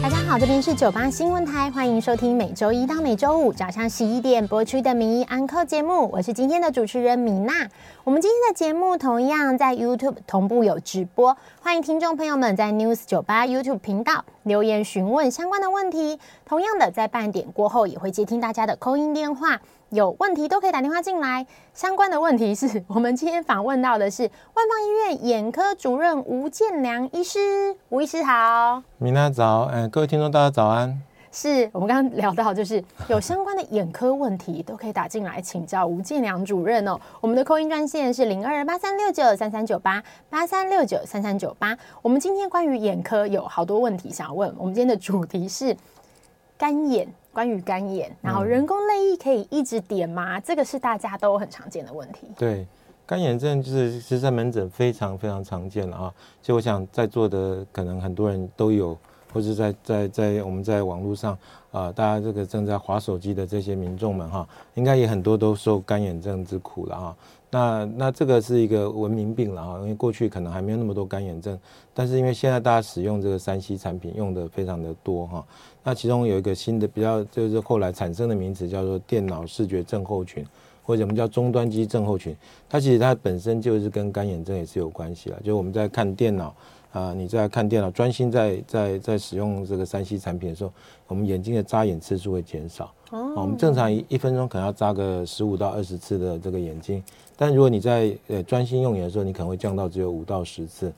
大家好，这边是九八新闻台，欢迎收听每周一到每周五早上十一点播出的名医安扣节目，我是今天的主持人米娜。我们今天的节目同样在 YouTube 同步有直播，欢迎听众朋友们在 News 九八 YouTube 频道留言询问相关的问题。同样的，在半点过后也会接听大家的扣音电话。有问题都可以打电话进来。相关的问题是 我们今天访问到的是万方医院眼科主任吴建良医师，吴医师好，米娜早，哎，各位听众大家早安。是我们刚刚聊到，就是有相关的眼科问题都可以打进来请教吴建良主任哦。我们的 call in 专线是零二八三六九三三九八八三六九三三九八。我们今天关于眼科有好多问题想要问，我们今天的主题是干眼。关于干眼，然后人工泪液可以一直点吗？嗯、这个是大家都很常见的问题。对，干眼症就是其实在门诊非常非常常见了啊。就我想在座的可能很多人都有，或者在在在我们在网络上啊，大家这个正在划手机的这些民众们哈、啊，应该也很多都受干眼症之苦了啊。那那这个是一个文明病了哈，因为过去可能还没有那么多干眼症，但是因为现在大家使用这个三 C 产品用的非常的多哈，那其中有一个新的比较就是后来产生的名词叫做电脑视觉症候群，或者我们叫终端机症候群，它其实它本身就是跟干眼症也是有关系了，就是我们在看电脑啊，你在看电脑专心在在在使用这个三 C 产品的时候，我们眼睛的眨眼次数会减少，哦，我们正常一一分钟可能要眨个十五到二十次的这个眼睛。但如果你在呃专心用眼的时候，你可能会降到只有五到十次，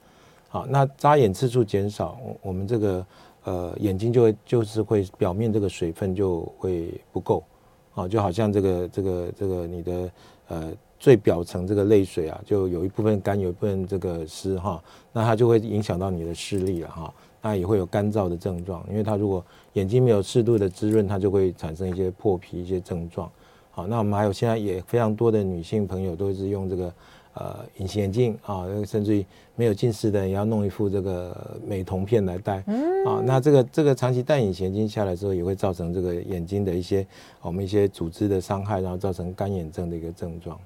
好，那眨眼次数减少，我们这个呃眼睛就会就是会表面这个水分就会不够，啊，就好像这个这个这个你的呃最表层这个泪水啊，就有一部分干，有一部分这个湿哈，那它就会影响到你的视力了哈，那也会有干燥的症状，因为它如果眼睛没有适度的滋润，它就会产生一些破皮一些症状。好，那我们还有现在也非常多的女性朋友都是用这个呃隐形眼镜啊，甚至于没有近视的也要弄一副这个美瞳片来戴。嗯，啊，那这个这个长期戴隐形眼镜下来之后，也会造成这个眼睛的一些我们一些组织的伤害，然后造成干眼症的一个症状。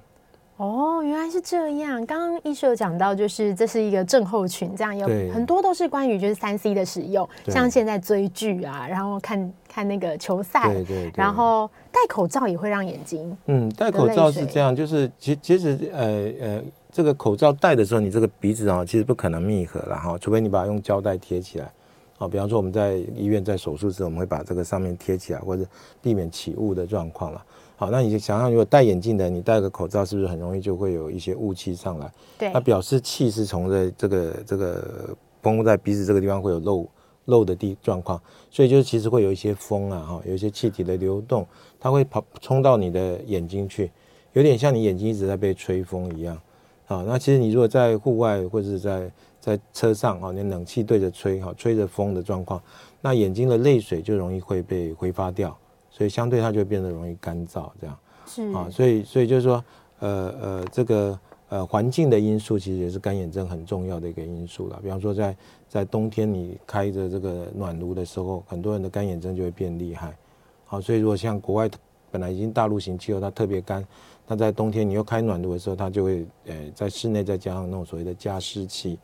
哦，原来是这样。刚刚医师有讲到，就是这是一个症候群，这样有很多都是关于就是三 C 的使用，像现在追剧啊，然后看看那个球赛，对对对，然后戴口罩也会让眼睛。嗯，戴口罩是这样，就是其其实呃呃，这个口罩戴的时候，你这个鼻子啊，其实不可能密合了哈，除非你把它用胶带贴起来。啊，比方说我们在医院在手术时，我们会把这个上面贴起来，或者避免起雾的状况了。好，那你就想象，如果戴眼镜的，你戴个口罩，是不是很容易就会有一些雾气上来？对，那表示气是从这这个这个封在鼻子这个地方会有漏漏的地状况，所以就是其实会有一些风啊，哈，有一些气体的流动，它会跑冲到你的眼睛去，有点像你眼睛一直在被吹风一样。好，那其实你如果在户外或者是在在车上啊，你冷气对着吹，哈，吹着风的状况，那眼睛的泪水就容易会被挥发掉。所以相对它就会变得容易干燥，这样是啊，所以所以就是说，呃呃，这个呃环境的因素其实也是干眼症很重要的一个因素了。比方说在在冬天你开着这个暖炉的时候，很多人的干眼症就会变厉害。好，所以如果像国外本来已经大陆型气候，它特别干，那在冬天你又开暖炉的时候，它就会呃在室内再加上那种所谓的加湿器。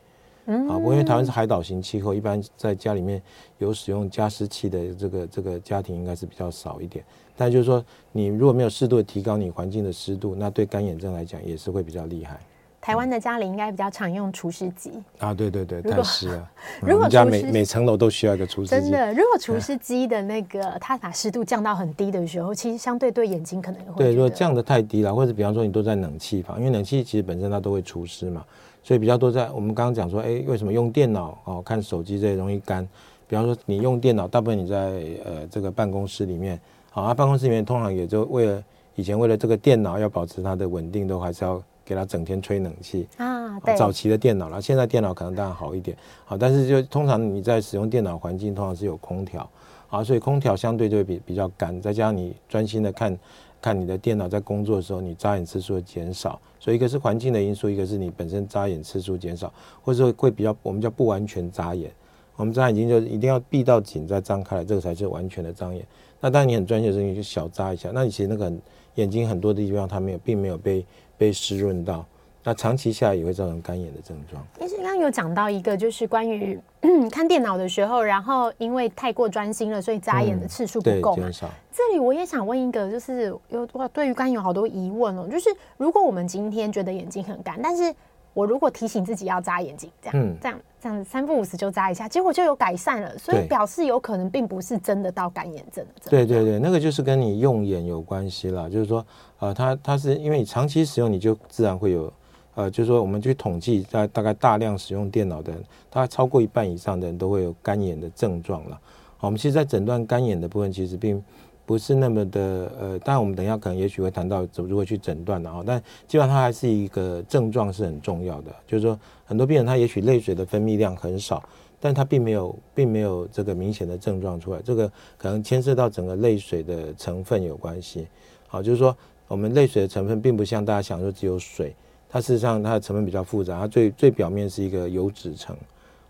嗯，啊，不过因为台湾是海岛型气候，一般在家里面有使用加湿器的这个这个家庭应该是比较少一点。但就是说，你如果没有适度的提高你环境的湿度，那对干眼症来讲也是会比较厉害。台湾的家里应该比较常用除湿机啊，对对对，太湿了。如果 家每每层楼都需要一个除湿机，真的，如果除湿机的那个它把湿度降到很低的时候，其实相对对眼睛可能会对，如果降得太低了，或者比方说你都在冷气房，因为冷气其实本身它都会除湿嘛。所以比较多在我们刚刚讲说，哎，为什么用电脑哦看手机这些容易干？比方说你用电脑，大部分你在呃这个办公室里面，好啊，办公室里面通常也就为了以前为了这个电脑要保持它的稳定，都还是要给他整天吹冷气啊。对，早期的电脑了，现在电脑可能当然好一点，好，但是就通常你在使用电脑环境通常是有空调，啊，所以空调相对就会比比较干，再加上你专心的看。看你的电脑在工作的时候，你眨眼次数会减少，所以一个是环境的因素，一个是你本身眨眼次数减少，或者说会比较我们叫不完全眨眼，我们眨眼睛就一定要闭到紧再张开来，这个才是完全的张眼。那当然你很专心的时候，你就小眨一下。那你其实那个眼睛很多的地方它没有，并没有被被湿润到。那长期下来也会造成干眼的症状。医生刚刚有讲到一个，就是关于 看电脑的时候，然后因为太过专心了，所以眨眼的次数不够少。这里我也想问一个，就是有我，对于干有好多疑问哦。就是如果我们今天觉得眼睛很干，但是我如果提醒自己要眨眼睛，这样、嗯、这样这样子三不五时就眨一下，结果就有改善了，所以表示有可能并不是真的到干眼症的。对对对，那个就是跟你用眼有关系了，就是说，呃，它它是因为你长期使用，你就自然会有。呃，就是说，我们去统计，在大概大量使用电脑的人，大概超过一半以上的人都会有干眼的症状了。好，我们其实，在诊断干眼的部分，其实并不是那么的呃，当然我们等一下可能也许会谈到怎么如何去诊断的啊。但基本上它还是一个症状是很重要的。就是说，很多病人他也许泪水的分泌量很少，但他并没有并没有这个明显的症状出来。这个可能牵涉到整个泪水的成分有关系。好，就是说，我们泪水的成分并不像大家想说只有水。它事实上它的成分比较复杂，它最最表面是一个油脂层，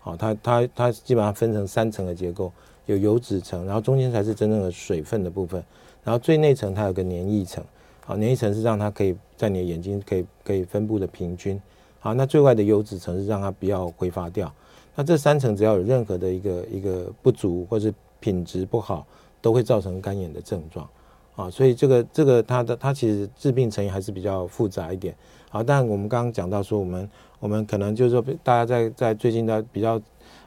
好，它它它基本上分成三层的结构，有油脂层，然后中间才是真正的水分的部分，然后最内层它有个黏液层，好，黏液层是让它可以在你的眼睛可以可以分布的平均，好，那最外的油脂层是让它不要挥发掉，那这三层只要有任何的一个一个不足或是品质不好，都会造成干眼的症状，啊，所以这个这个它的它其实致病成因还是比较复杂一点。好，但我们刚刚讲到说，我们我们可能就是说，大家在在最近的比较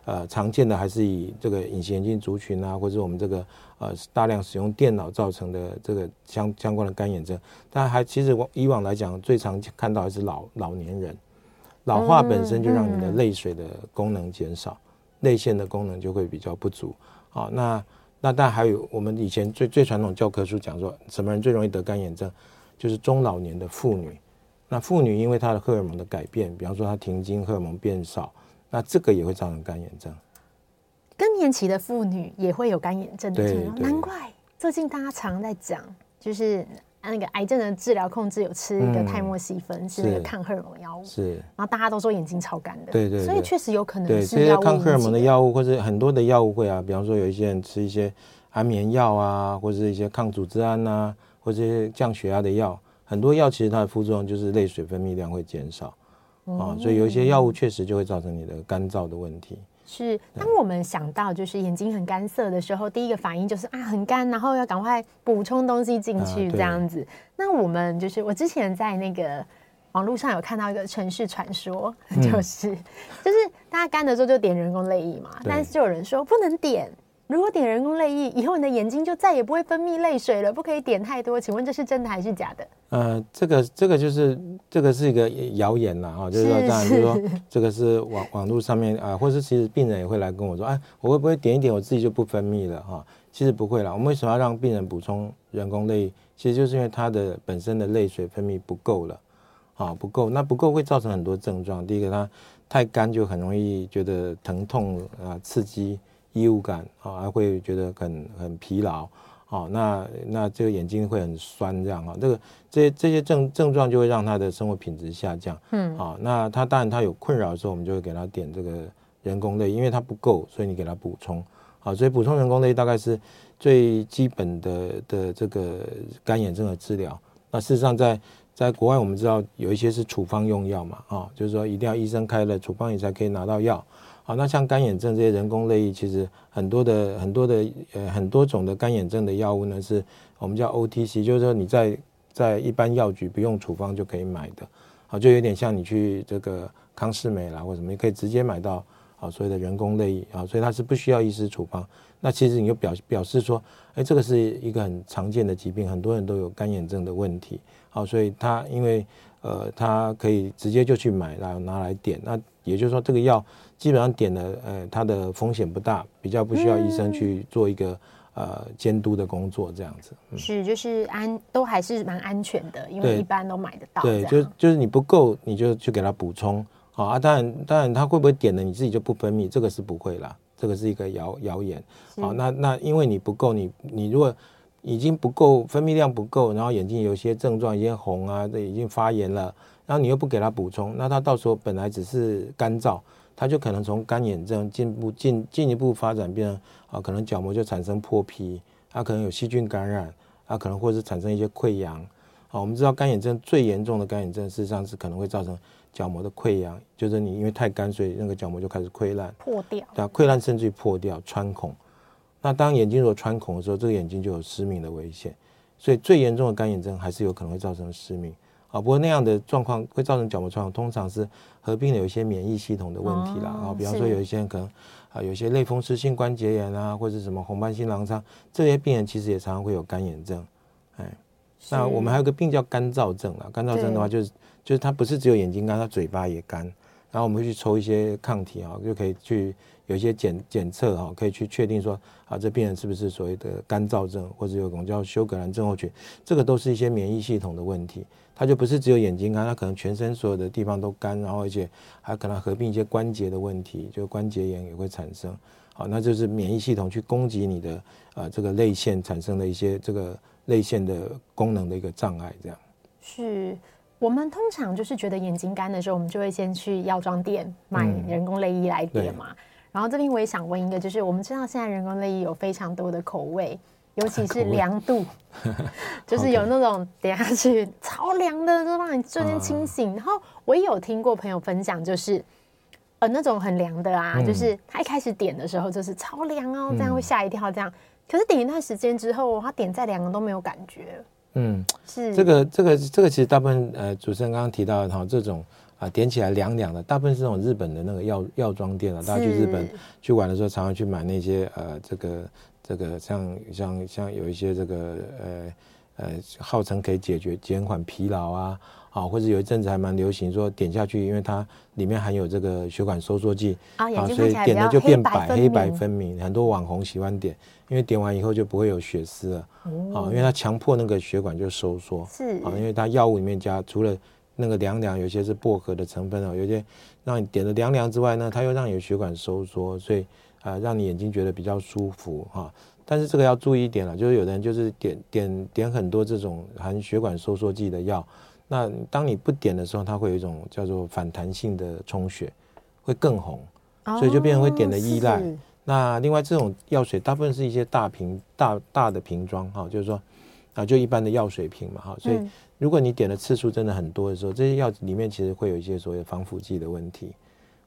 呃常见的，还是以这个隐形眼镜族群啊，或者我们这个呃大量使用电脑造成的这个相相关的干眼症。但还其实我以往来讲，最常看到还是老老年人，老化本身就让你的泪水的功能减少，泪腺的功能就会比较不足。好，那那但还有我们以前最最传统教科书讲说，什么人最容易得干眼症，就是中老年的妇女。那妇女因为她的荷尔蒙的改变，比方说她停经荷尔蒙变少，那这个也会造成干眼症。更年期的妇女也会有干眼症的症状，难怪最近大家常在讲，就是那个癌症的治疗控制有吃一个泰莫西芬，是那个抗荷尔蒙药物，是，然后大家都说眼睛超干的，对对，所以确实有可能是这些抗荷尔蒙的药物，或者很多的药物会啊，比方说有一些人吃一些安眠药啊，或者一些抗组织胺啊，或者一些降血压的药。很多药其实它的副作用就是泪水分泌量会减少，啊，所以有一些药物确实就会造成你的干燥的问题。是，当我们想到就是眼睛很干涩的时候，第一个反应就是啊很干，然后要赶快补充东西进去这样子。那我们就是我之前在那个网络上有看到一个城市传说，就是就是大家干的时候就点人工泪液嘛，但是就有人说不能点。如果点人工泪液，以后你的眼睛就再也不会分泌泪水了，不可以点太多。请问这是真的还是假的？呃，这个这个就是这个是一个谣言啦，哈，就是说当然就是说这个是网网络上面啊、呃，或是其实病人也会来跟我说，哎，我会不会点一点我自己就不分泌了哈？其实不会啦。我们为什么要让病人补充人工泪液？其实就是因为他的本身的泪水分泌不够了，啊，不够，那不够会造成很多症状。第一个，他太干就很容易觉得疼痛啊，刺激。异物感啊，还会觉得很很疲劳，啊，那那这个眼睛会很酸，这样啊，这个这些这些症症状就会让他的生活品质下降，嗯，啊，那他当然他有困扰的时候，我们就会给他点这个人工泪，因为他不够，所以你给他补充，好，所以补充人工泪大概是最基本的的这个干眼症的治疗。那事实上在在国外，我们知道有一些是处方用药嘛，啊，就是说一定要医生开了处方你才可以拿到药。好，那像干眼症这些人工泪液，其实很多的很多的呃很多种的干眼症的药物呢，是我们叫 OTC，就是说你在在一般药局不用处方就可以买的，好，就有点像你去这个康是美啦或什么，你可以直接买到好所谓的人工泪液啊，所以它是不需要医师处方。那其实你就表表示说，哎，这个是一个很常见的疾病，很多人都有干眼症的问题，好，所以他因为呃他可以直接就去买，然后拿来点，那也就是说这个药。基本上点了，呃，它的风险不大，比较不需要医生去做一个、嗯、呃监督的工作，这样子。嗯、是，就是安都还是蛮安全的，因为一般都买得到。对，就就是你不够，你就去给他补充。好啊，当然当然，他会不会点了你自己就不分泌？这个是不会啦，这个是一个谣谣言。好，那那因为你不够，你你如果已经不够分泌量不够，然后眼睛有些症状已经红啊，这已经发炎了，然后你又不给他补充，那他到时候本来只是干燥。它就可能从干眼症进步进进一步发展变成啊，可能角膜就产生破皮，它可能有细菌感染，它可能或是产生一些溃疡。啊，我们知道干眼症最严重的干眼症，事实上是可能会造成角膜的溃疡，就是你因为太干，所以那个角膜就开始溃烂、破掉。对啊，溃烂甚至于破掉、穿孔。那当眼睛如果穿孔的时候，这个眼睛就有失明的危险。所以最严重的干眼症还是有可能会造成失明。啊，不过那样的状况会造成角膜穿孔，通常是合并了有一些免疫系统的问题啦。啊、哦，比方说有一些人可能啊，有一些类风湿性关节炎啊，或者什么红斑性狼疮，这些病人其实也常常会有干眼症。哎。那我们还有个病叫干燥症啊，干燥症的话就是就是它不是只有眼睛干，它嘴巴也干，然后我们会去抽一些抗体啊，就可以去有一些检检测哈，可以去确定说啊，这病人是不是所谓的干燥症，或者有种叫休格兰症候群，这个都是一些免疫系统的问题，它就不是只有眼睛干，它可能全身所有的地方都干，然后而且还可能合并一些关节的问题，就关节炎也会产生，好，那就是免疫系统去攻击你的啊这个泪腺产生的一些这个。泪腺的功能的一个障碍，这样是我们通常就是觉得眼睛干的时候，我们就会先去药妆店买人工泪液来点嘛。嗯、然后这边我也想问一个，就是我们知道现在人工泪液有非常多的口味，尤其是凉度，就是有那种点下去超凉的，就让你瞬间清醒。嗯、然后我也有听过朋友分享，就是呃那种很凉的啊，嗯、就是他一开始点的时候就是超凉哦，这样会吓一跳，这样。可是点一段时间之后，他点再凉了都没有感觉。嗯，是这个这个这个其实大部分呃主持人刚刚提到的哈，这种啊点起来凉凉的，大部分是那种日本的那个药药妆店啊，大家去日本去玩的时候，常常去买那些呃这个这个像像像有一些这个呃呃号称可以解决减缓疲劳啊。啊，或者有一阵子还蛮流行说点下去，因为它里面含有这个血管收缩剂啊，所以点了就变白，黑白分明。很多网红喜欢点，因为点完以后就不会有血丝了。啊，因为它强迫那个血管就收缩。是啊，因为它药物里面加除了那个凉凉，有些是薄荷的成分哦，有些让你点的凉凉之外呢，它又让你的血管收缩，所以啊，让你眼睛觉得比较舒服哈。但是这个要注意一点了，就是有的人就是点点点很多这种含血管收缩剂的药。那当你不点的时候，它会有一种叫做反弹性的充血，会更红，所以就变成会点的依赖。那另外这种药水大部分是一些大瓶、大大的瓶装，哈，就是说啊，就一般的药水瓶嘛，哈。所以如果你点的次数真的很多的时候，这些药里面其实会有一些所谓的防腐剂的问题。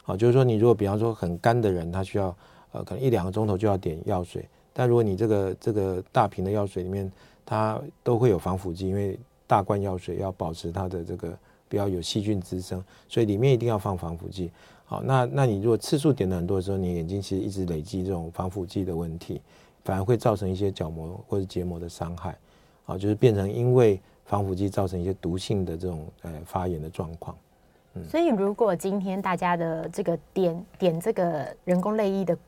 好，就是说你如果比方说很干的人，他需要呃可能一两个钟头就要点药水，但如果你这个这个大瓶的药水里面，它都会有防腐剂，因为大罐药水要保持它的这个不要有细菌滋生，所以里面一定要放防腐剂。好，那那你如果次数点的很多的时候，你眼睛其实一直累积这种防腐剂的问题，反而会造成一些角膜或者结膜的伤害。好，就是变成因为防腐剂造成一些毒性的这种呃发炎的状况。嗯，所以如果今天大家的这个点点这个人工泪液的。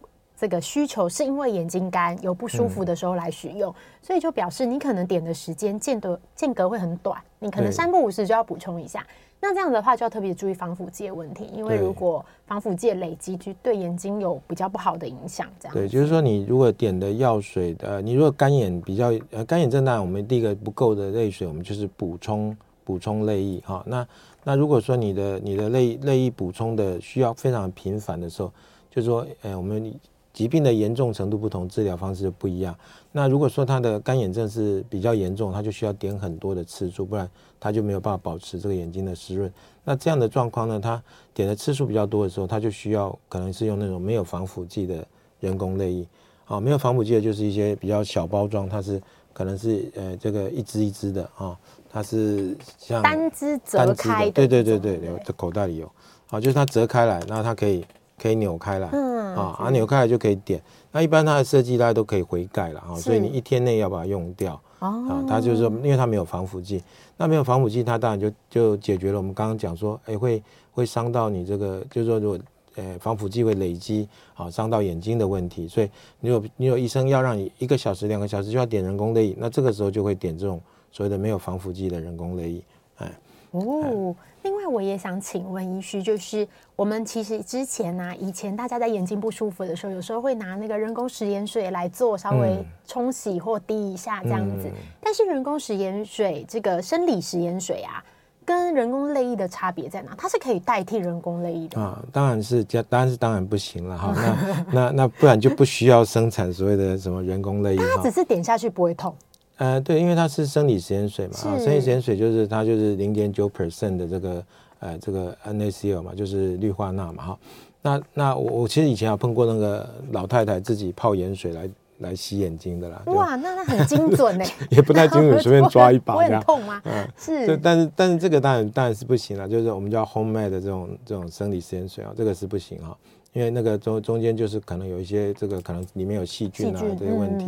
这个需求是因为眼睛干有不舒服的时候来使用，嗯、所以就表示你可能点的时间间隔间隔会很短，你可能三不五时就要补充一下。对那这样的话就要特别注意防腐剂的问题，因为如果防腐剂累积，就对眼睛有比较不好的影响。这样对，就是说你如果点的药水的，你如果干眼比较呃干眼症，当然我们第一个不够的泪水，我们就是补充补充泪液哈。那那如果说你的你的泪泪液补充的需要非常频繁的时候，就是说呃我们。疾病的严重程度不同，治疗方式不一样。那如果说他的干眼症是比较严重，他就需要点很多的次数，不然他就没有办法保持这个眼睛的湿润。那这样的状况呢，他点的次数比较多的时候，他就需要可能是用那种没有防腐剂的人工泪液。啊，没有防腐剂的就是一些比较小包装，它是可能是呃这个一支一支的啊，它是像单支折开的，对对对对，有这口袋里有，啊，就是它折开来，那它可以。可以扭开来，嗯啊，啊扭开来就可以点。那一般它的设计大家都可以回盖了啊，所以你一天内要把它用掉啊。它就是说，因为它没有防腐剂，那没有防腐剂，它当然就就解决了我们刚刚讲说，哎，会会伤到你这个，就是说如果呃防腐剂会累积，啊，伤到眼睛的问题。所以你有你有医生要让你一个小时两个小时就要点人工泪液，那这个时候就会点这种所谓的没有防腐剂的人工泪液，哎。哦。另外，我也想请问医师，就是我们其实之前呢、啊，以前大家在眼睛不舒服的时候，有时候会拿那个人工食盐水来做稍微冲洗或滴一下这样子。嗯、但是人工食盐水这个生理食盐水啊，跟人工泪液的差别在哪？它是可以代替人工泪液的啊？当然是，当然是当然不行了哈。那那那不然就不需要生产所谓的什么人工泪液。它只是点下去不会痛。呃，对，因为它是生理食盐水嘛，啊，生理食盐水就是它就是零点九 percent 的这个呃这个 NaCl 嘛，就是氯化钠嘛哈。那那我我其实以前有碰过那个老太太自己泡盐水来。来洗眼睛的啦，哇，那那很精准呢，也不太精准，随便抓一把这样，会痛吗？嗯，是，但是但是这个当然当然是不行了，就是我们叫 homemade 的这种这种生理食盐水啊，这个是不行哈，因为那个中中间就是可能有一些这个可能里面有细菌啊这些问题，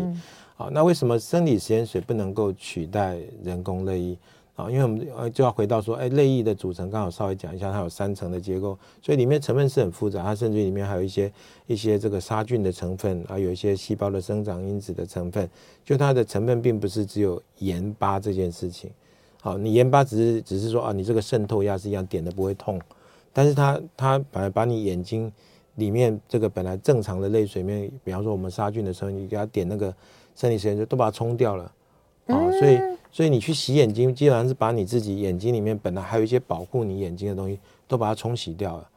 那为什么生理食盐水不能够取代人工泪液？啊，因为我们呃就要回到说，哎，泪液的组成，刚好稍微讲一下，它有三层的结构，所以里面成分是很复杂，它甚至里面还有一些一些这个杀菌的成分，还有一些细胞的生长因子的成分，就它的成分并不是只有盐巴这件事情。好，你盐巴只是只是说啊，你这个渗透压是一样，点的不会痛，但是它它把把你眼睛里面这个本来正常的泪水面，比方说我们杀菌的时候，你给它点那个生理食盐水，都把它冲掉了，啊，所以。所以你去洗眼睛，基本上是把你自己眼睛里面本来还有一些保护你眼睛的东西，都把它冲洗掉了。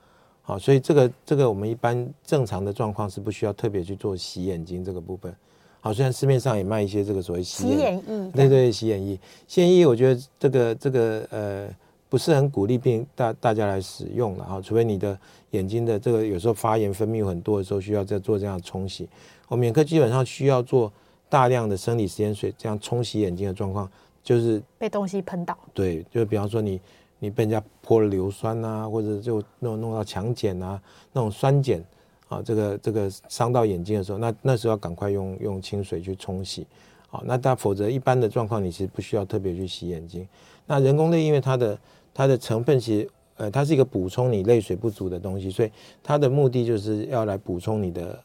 好，所以这个这个我们一般正常的状况是不需要特别去做洗眼睛这个部分。好，虽然市面上也卖一些这个所谓洗眼，液，对对，洗眼液。洗眼液我觉得这个这个呃不是很鼓励病大大家来使用了哈，除非你的眼睛的这个有时候发炎分泌很多的时候，需要再做这样的冲洗。我们眼科基本上需要做大量的生理食盐水这样冲洗眼睛的状况。就是被东西喷到，对，就比方说你你被人家泼了硫酸啊，或者就弄弄到强碱啊，那种酸碱啊，这个这个伤到眼睛的时候，那那时候要赶快用用清水去冲洗，啊，那但否则一般的状况你其实不需要特别去洗眼睛。那人工泪因为它的它的成分其实呃它是一个补充你泪水不足的东西，所以它的目的就是要来补充你的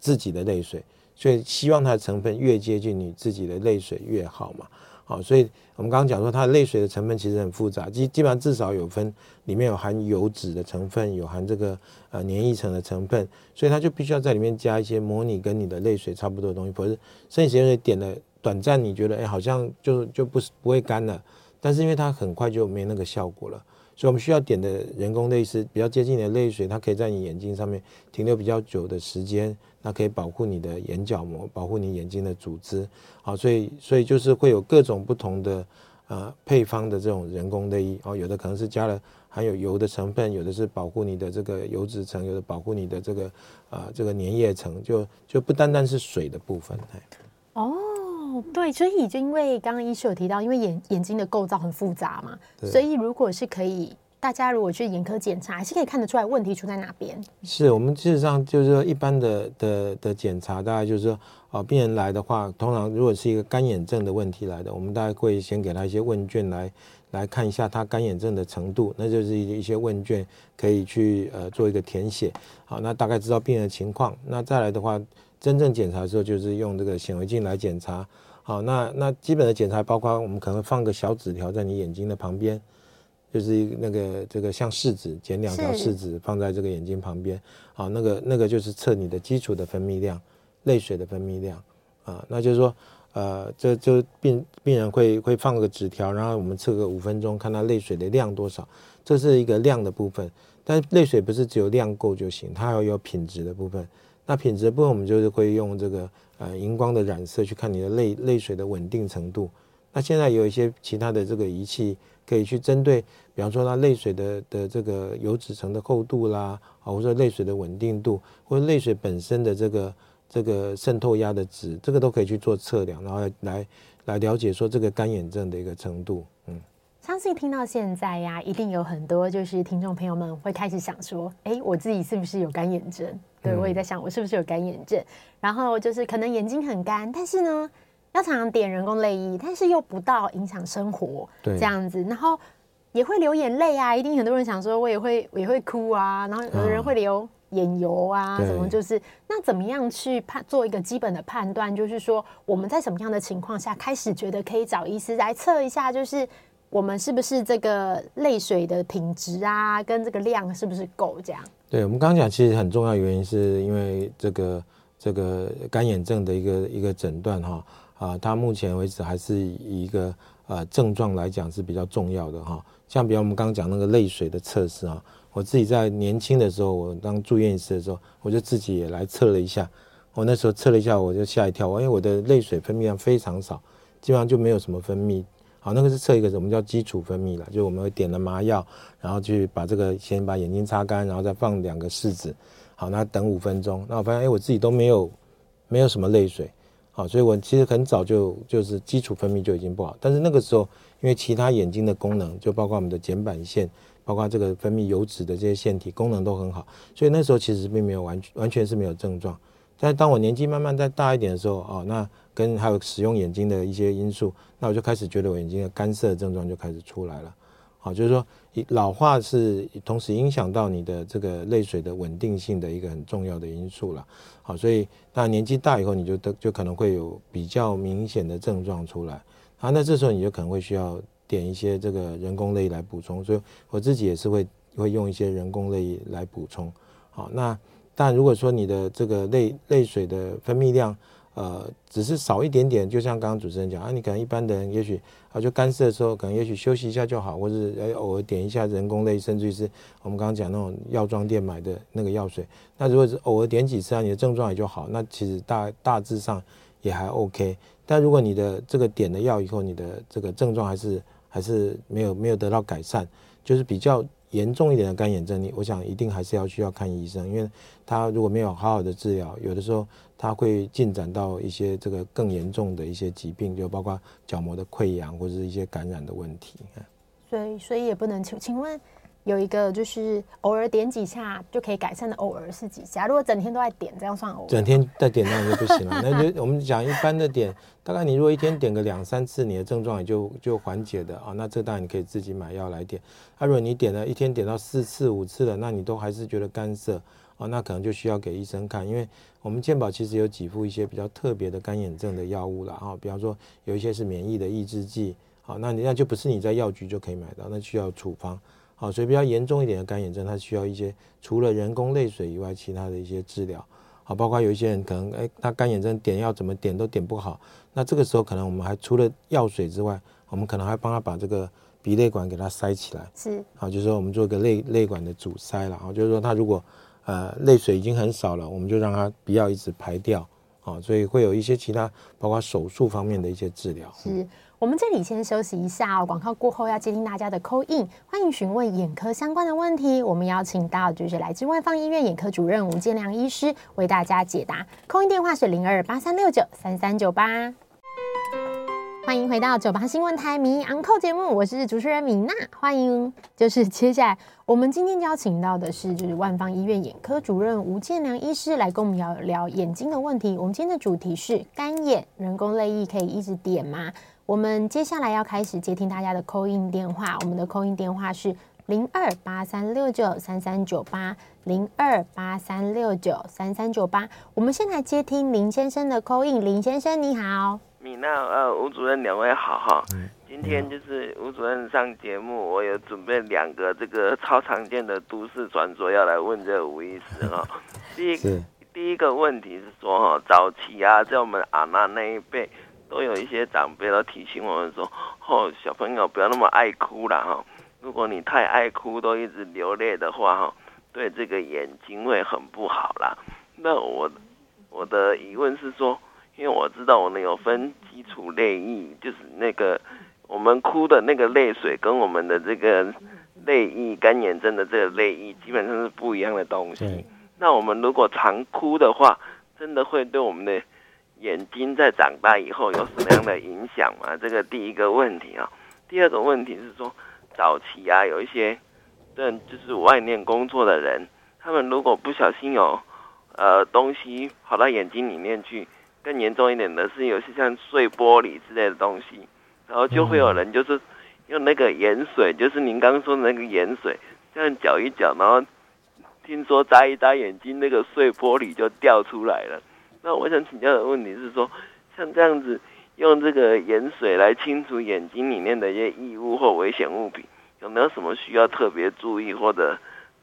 自己的泪水，所以希望它的成分越接近你自己的泪水越好嘛。好，所以我们刚刚讲说，它的泪水的成分其实很复杂，基基本上至少有分，里面有含油脂的成分，有含这个呃粘液层的成分，所以它就必须要在里面加一些模拟跟你的泪水差不多的东西，否则生理盐水点了短暂，你觉得哎好像就就不是不会干了，但是因为它很快就没那个效果了。所以，我们需要点的人工泪是比较接近你的泪水，它可以在你眼睛上面停留比较久的时间，那可以保护你的眼角膜，保护你眼睛的组织。好，所以，所以就是会有各种不同的呃配方的这种人工内衣哦，有的可能是加了含有油的成分，有的是保护你的这个油脂层，有的保护你的这个啊、呃、这个粘液层，就就不单单是水的部分。哦，对，所以就因为刚刚医师有提到，因为眼眼睛的构造很复杂嘛，所以如果是可以，大家如果去眼科检查，还是可以看得出来问题出在哪边。是我们事实上就是说，一般的的的检查，大概就是说，哦，病人来的话，通常如果是一个干眼症的问题来的，我们大概会先给他一些问卷来来看一下他干眼症的程度，那就是一一些问卷可以去呃做一个填写，好，那大概知道病人的情况，那再来的话。真正检查的时候，就是用这个显微镜来检查。好，那那基本的检查包括我们可能放个小纸条在你眼睛的旁边，就是一那个这个像试纸，剪两条试纸放在这个眼睛旁边。好，那个那个就是测你的基础的分泌量，泪水的分泌量啊。那就是说，呃，这就病病人会会放个纸条，然后我们测个五分钟，看他泪水的量多少。这是一个量的部分，但是泪水不是只有量够就行，它还要有品质的部分。那品质的部分，我们就是会用这个呃荧光的染色去看你的泪泪水的稳定程度。那现在有一些其他的这个仪器可以去针对，比方说它泪水的的这个油脂层的厚度啦，啊，或者说泪水的稳定度，或者泪水本身的这个这个渗透压的值，这个都可以去做测量，然后来来了解说这个干眼症的一个程度，嗯。相信听到现在呀，一定有很多就是听众朋友们会开始想说，哎，我自己是不是有干眼症？对，我也在想，我是不是有干眼症？然后就是可能眼睛很干，但是呢，要常常点人工泪液，但是又不到影响生活，对，这样子，然后也会流眼泪啊。一定很多人想说，我也会，也会哭啊。然后有的人会流眼油啊，什么就是那怎么样去判做一个基本的判断？就是说我们在什么样的情况下开始觉得可以找医师来测一下？就是。我们是不是这个泪水的品质啊，跟这个量是不是够这样？对，我们刚刚讲，其实很重要原因是因为这个这个干眼症的一个一个诊断哈啊，它目前为止还是以一个呃症状来讲是比较重要的哈。像比如我们刚刚讲那个泪水的测试啊，我自己在年轻的时候，我当住院医师的时候，我就自己也来测了一下。我那时候测了一下，我就吓一跳，因为我的泪水分泌量非常少，基本上就没有什么分泌。好，那个是测一个什么叫基础分泌了，就我们会点了麻药，然后去把这个先把眼睛擦干，然后再放两个试纸，好，那等五分钟，那我发现哎，我自己都没有没有什么泪水，好，所以我其实很早就就是基础分泌就已经不好，但是那个时候因为其他眼睛的功能，就包括我们的睑板腺，包括这个分泌油脂的这些腺体功能都很好，所以那时候其实并没有完全完全是没有症状，但当我年纪慢慢再大一点的时候，哦，那。跟还有使用眼睛的一些因素，那我就开始觉得我眼睛的干涩症状就开始出来了。好，就是说老化是同时影响到你的这个泪水的稳定性的一个很重要的因素了。好，所以那年纪大以后，你就得就可能会有比较明显的症状出来。啊，那这时候你就可能会需要点一些这个人工泪来补充。所以我自己也是会会用一些人工泪来补充。好，那但如果说你的这个泪泪水的分泌量，呃，只是少一点点，就像刚刚主持人讲啊，你可能一般的人也许啊，就干涩的时候，可能也许休息一下就好，或者是偶尔点一下人工泪，甚至于是我们刚刚讲那种药妆店买的那个药水。那如果是偶尔点几次啊，你的症状也就好，那其实大大致上也还 OK。但如果你的这个点了药以后，你的这个症状还是还是没有没有得到改善，就是比较。严重一点的干眼症，你我想一定还是要需要看医生，因为他如果没有好好的治疗，有的时候他会进展到一些这个更严重的一些疾病，就包括角膜的溃疡或者是一些感染的问题。所以，所以也不能请请问。有一个就是偶尔点几下就可以改善的，偶尔是几下？如果整天都在点，这样算偶尔？整天在点那就不行了。那就我们讲一般的点，大概你如果一天点个两三次，你的症状也就就缓解的啊。那这当然你可以自己买药来点。那、啊、如果你点了一天点到四次五次了，那你都还是觉得干涩啊，那可能就需要给医生看，因为我们健保其实有几副一些比较特别的干眼症的药物了啊，比方说有一些是免疫的抑制剂，好，那你那就不是你在药局就可以买到，那需要处方。好，所以比较严重一点的干眼症，它需要一些除了人工泪水以外，其他的一些治疗。好，包括有一些人可能，哎，他干眼症点药怎么点都点不好，那这个时候可能我们还除了药水之外，我们可能还帮他把这个鼻泪管给他塞起来。是，好，就是说我们做一个泪泪管的阻塞了。好，就是说他如果呃泪水已经很少了，我们就让他不要一直排掉。好，所以会有一些其他包括手术方面的一些治疗。是。我们这里先休息一下哦，广告过后要接听大家的 call in，欢迎询问眼科相关的问题。我们邀请到就是来自万方医院眼科主任吴建良医师为大家解答。call in 电话是零二八三六九三三九八。欢迎回到九八新闻台迷昂扣节目，我是主持人米娜。欢迎，就是接下来我们今天邀请到的是就是万方医院眼科主任吴建良医师来跟我们聊聊眼睛的问题。我们今天的主题是干眼，人工泪液可以一直点吗？我们接下来要开始接听大家的 call in 电话，我们的 call in 电话是零二八三六九三三九八零二八三六九三三九八。我们先来接听林先生的 call in，林先生你好，米娜呃吴主任两位好哈，今天就是吴主任上节目，我有准备两个这个超常见的都市传说要来问这个吴医师哈。第一个第一个问题是说哈，早期啊在我们阿妈那一辈。都有一些长辈都提醒我们说：“ 哦，小朋友不要那么爱哭了哈！如果你太爱哭，都一直流泪的话，哈，对这个眼睛会很不好啦。”那我我的疑问是说，因为我知道我们有分基础泪液，就是那个我们哭的那个泪水，跟我们的这个泪液干眼症的这个泪液基本上是不一样的东西。那我们如果常哭的话，真的会对我们的眼睛在长大以后有什么样的影响吗？这个第一个问题啊。第二个问题是说，早期啊，有一些人就是外面工作的人，他们如果不小心有呃东西跑到眼睛里面去，更严重一点的是有些像碎玻璃之类的东西，然后就会有人就是用那个盐水，就是您刚说的那个盐水，这样搅一搅，然后听说眨一眨眼睛，那个碎玻璃就掉出来了。那我想请教的问题是说，像这样子用这个盐水来清除眼睛里面的一些异物或危险物品，有没有什么需要特别注意或者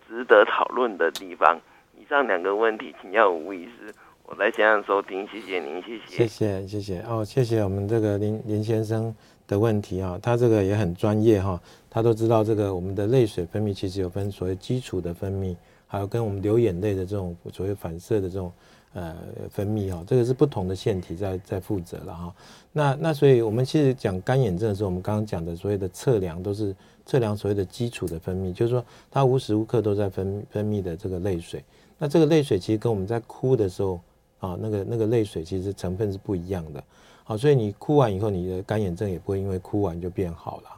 值得讨论的地方？以上两个问题，请教吴医师，我在想想收听，谢谢您，谢谢，谢谢，谢谢哦，谢谢我们这个林林先生的问题啊，他这个也很专业哈，他都知道这个我们的泪水分泌其实有分所谓基础的分泌，还有跟我们流眼泪的这种所谓反射的这种呃分泌哈，这个是不同的腺体在在负责了哈。那那所以我们其实讲干眼症的时候，我们刚刚讲的所谓的测量都是测量所谓的基础的分泌，就是说它无时无刻都在分分泌的这个泪水。那这个泪水其实跟我们在哭的时候啊，那个那个泪水其实成分是不一样的。好，所以你哭完以后，你的干眼症也不会因为哭完就变好了。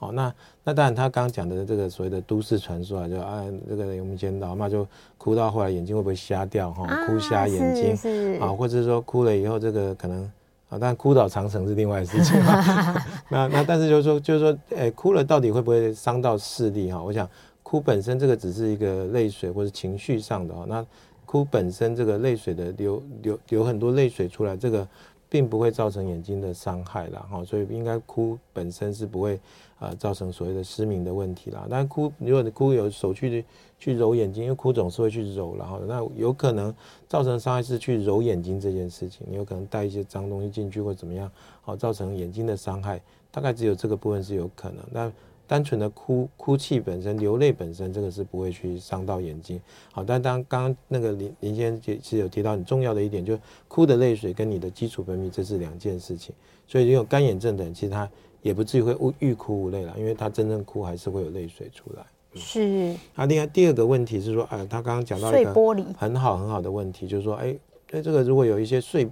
好，那那当然，他刚刚讲的这个所谓的都市传说啊，就啊，这个我们以前老妈就哭到后来眼睛会不会瞎掉哈？哭瞎眼睛啊，或者是说哭了以后这个可能啊，但哭倒长城是另外的事情。那那但是就是说就是说，哎，哭了到底会不会伤到视力哈？我想哭本身这个只是一个泪水或者情绪上的哈，那哭本身这个泪水的流流流很多泪水出来这个。并不会造成眼睛的伤害啦，哈，所以应该哭本身是不会啊造成所谓的失明的问题啦。但哭，如果你哭有手去去揉眼睛，因为哭总是会去揉，然后那有可能造成伤害是去揉眼睛这件事情，你有可能带一些脏东西进去或怎么样，好造成眼睛的伤害，大概只有这个部分是有可能。那单纯的哭哭泣本身，流泪本身，这个是不会去伤到眼睛。好，但当刚刚那个林林先生其实有提到很重要的一点，就是哭的泪水跟你的基础分泌这是两件事情。所以有干眼症的人，其实他也不至于会欲哭无泪了，因为他真正哭还是会有泪水出来。是。啊另外第二个问题是说，哎，他刚刚讲到一个很好很好的问题，就是说，哎，那这个如果有一些碎，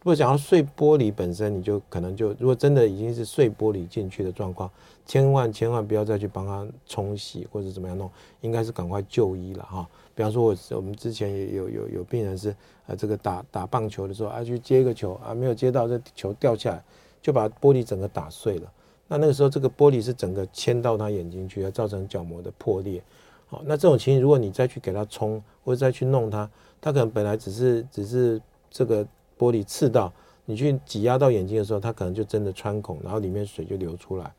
如果想要碎玻璃本身，你就可能就如果真的已经是碎玻璃进去的状况。千万千万不要再去帮他冲洗或者怎么样弄，应该是赶快就医了哈。比方说，我我们之前也有有有病人是啊，这个打打棒球的时候啊，去接一个球啊，没有接到，这球掉下来就把玻璃整个打碎了。那那个时候这个玻璃是整个嵌到他眼睛去，造成角膜的破裂。好，那这种情形，如果你再去给他冲或者再去弄它，他可能本来只是只是这个玻璃刺到你去挤压到眼睛的时候，它可能就真的穿孔，然后里面水就流出来。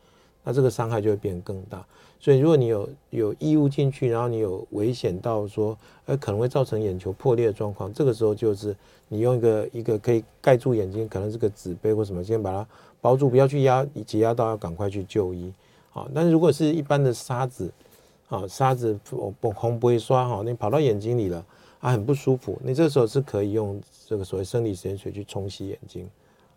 那这个伤害就会变更大，所以如果你有有异物进去，然后你有危险到说，呃，可能会造成眼球破裂的状况，这个时候就是你用一个一个可以盖住眼睛，可能是个纸杯或什么，先把它包住，不要去压挤压到，要赶快去就医。好，但是如果是一般的沙子，啊，沙子红红不会刷哈，你跑到眼睛里了，啊，很不舒服，你这时候是可以用这个所谓生理食盐水去冲洗眼睛，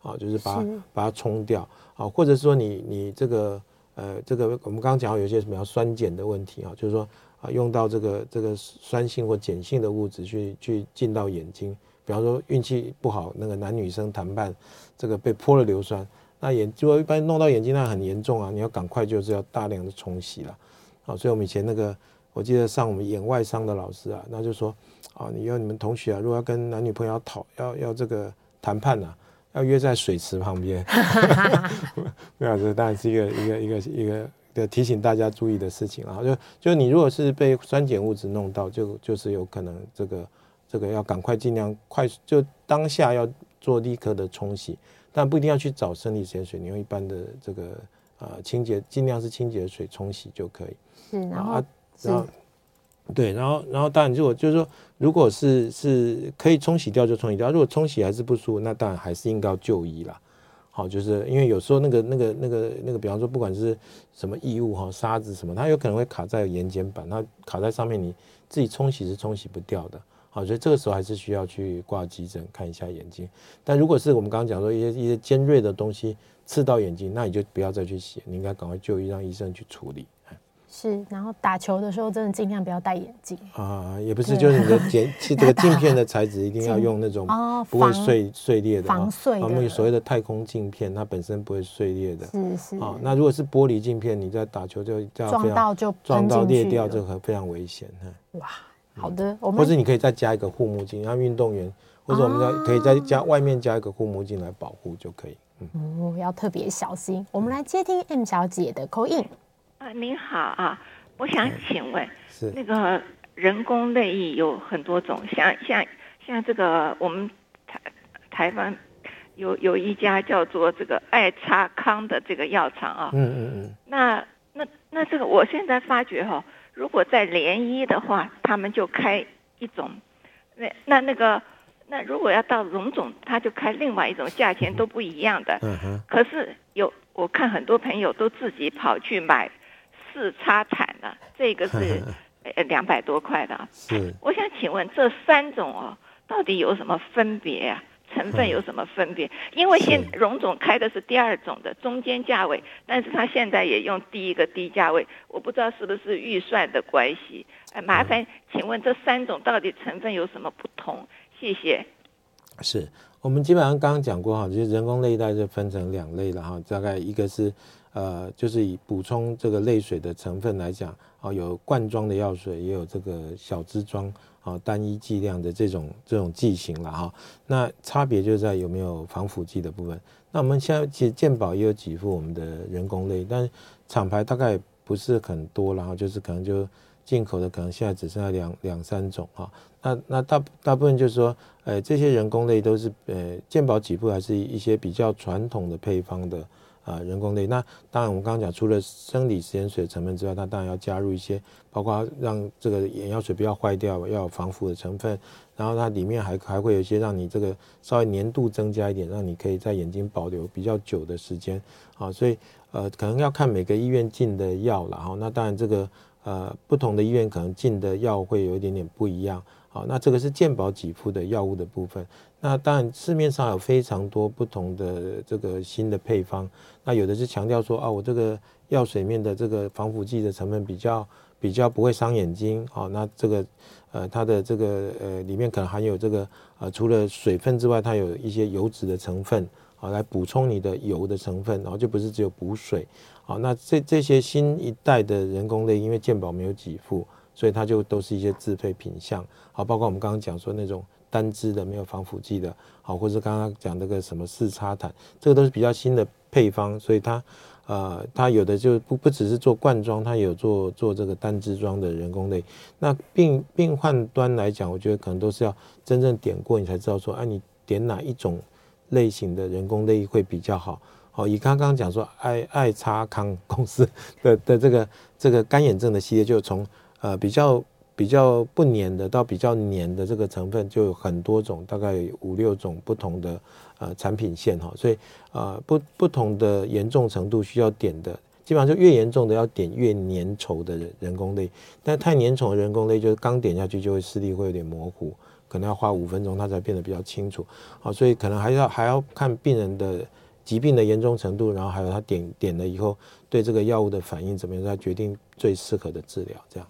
啊，就是把它把它冲掉，啊，或者说你你这个。呃，这个我们刚刚讲到有些什么叫酸碱的问题啊，就是说啊，用到这个这个酸性或碱性的物质去去进到眼睛，比方说运气不好，那个男女生谈判，这个被泼了硫酸，那眼如果一般弄到眼睛那很严重啊，你要赶快就是要大量的冲洗了，啊，所以我们以前那个我记得上我们眼外伤的老师啊，那就说啊，你要你们同学啊，如果要跟男女朋友要讨要要这个谈判呐、啊。要约在水池旁边，没有，这当然是一个一个一个一个的提醒大家注意的事情啊。就就你如果是被酸碱物质弄到，就就是有可能这个这个要赶快尽量快速，就当下要做立刻的冲洗，但不一定要去找生理盐水，你用一般的这个呃清洁，尽量是清洁水冲洗就可以。是，然后啊，然后。对，然后，然后当然，如果就是说，如果是是可以冲洗掉就冲洗掉，如果冲洗还是不舒服，那当然还是应该要就医啦。好，就是因为有时候那个那个那个那个，比方说不管是什么异物哈，沙子什么，它有可能会卡在眼睑板，它卡在上面，你自己冲洗是冲洗不掉的。好，所以这个时候还是需要去挂急诊看一下眼睛。但如果是我们刚刚讲说一些一些尖锐的东西刺到眼睛，那你就不要再去洗，你应该赶快就医，让医生去处理。是，然后打球的时候真的尽量不要戴眼镜啊，也不是，就是你的镜，这个 镜片的材质一定要用那种不会碎碎裂的，防碎的。我们所谓的太空镜片，它本身不会碎裂的。是是。啊，那如果是玻璃镜片，你在打球就撞到就撞到裂掉，这个非常危险。哇，好的，我们或者你可以再加一个护目镜，让运动员或者我们再可以再加外面加一个护目镜来保护就可以。嗯，哦，要特别小心。我们来接听 M 小姐的 call in。啊，您好啊，我想请问，是那个人工泪液有很多种，像像像这个我们台台湾有有一家叫做这个爱差康的这个药厂啊，嗯嗯嗯，那那那这个我现在发觉哈、哦，如果在联医的话，他们就开一种，那那那个那如果要到荣总，他就开另外一种价钱都不一样的。嗯哼。可是有我看很多朋友都自己跑去买四叉坦的，这个是 呃两百多块的。是。我想请问这三种哦，到底有什么分别啊？成分有什么分别？因为现荣总开的是第二种的中间价位，但是他现在也用第一个低价位，我不知道是不是预算的关系。哎，麻烦请问这三种到底成分有什么不同？谢谢。是我们基本上刚刚讲过哈，就是人工内袋就分成两类了哈，大概一个是呃，就是以补充这个泪水的成分来讲，啊，有罐装的药水，也有这个小支装。啊，单一剂量的这种这种剂型了哈，那差别就在有没有防腐剂的部分。那我们现在其实健保也有几副我们的人工泪，但厂牌大概不是很多，然后就是可能就进口的可能现在只剩下两两三种哈。那那大大部分就是说，呃，这些人工泪都是呃健保几副还是一些比较传统的配方的。啊，人工泪。那当然，我们刚刚讲，除了生理食盐水成分之外，它当然要加入一些，包括让这个眼药水不要坏掉，要有防腐的成分。然后它里面还还会有一些让你这个稍微粘度增加一点，让你可以在眼睛保留比较久的时间。啊，所以呃，可能要看每个医院进的药了哈。那当然，这个呃不同的医院可能进的药会有一点点不一样。好，那这个是健保给付的药物的部分。那当然，市面上有非常多不同的这个新的配方。那有的是强调说啊，我这个药水面的这个防腐剂的成分比较比较不会伤眼睛。好，那这个呃，它的这个呃里面可能含有这个呃，除了水分之外，它有一些油脂的成分，好，来补充你的油的成分，然后就不是只有补水。好，那这这些新一代的人工泪，因为健保没有给付。所以它就都是一些自费品相，好，包括我们刚刚讲说那种单支的没有防腐剂的，好，或者刚刚讲那个什么四叉坦，这个都是比较新的配方，所以它，呃，它有的就不不只是做罐装，它有做做这个单支装的人工泪。那病病患端来讲，我觉得可能都是要真正点过，你才知道说，哎，你点哪一种类型的人工泪会比较好。好，以刚刚讲说爱爱叉康公司的的这个这个干眼症的系列，就从呃，比较比较不粘的到比较粘的这个成分就有很多种，大概五六种不同的呃产品线哈，所以呃不不同的严重程度需要点的，基本上就越严重的要点越粘稠的人人工泪，但太粘稠的人工泪就是刚点下去就会视力会有点模糊，可能要花五分钟它才变得比较清楚，好，所以可能还要还要看病人的疾病的严重程度，然后还有他点点了以后对这个药物的反应怎么样，再决定最适合的治疗这样。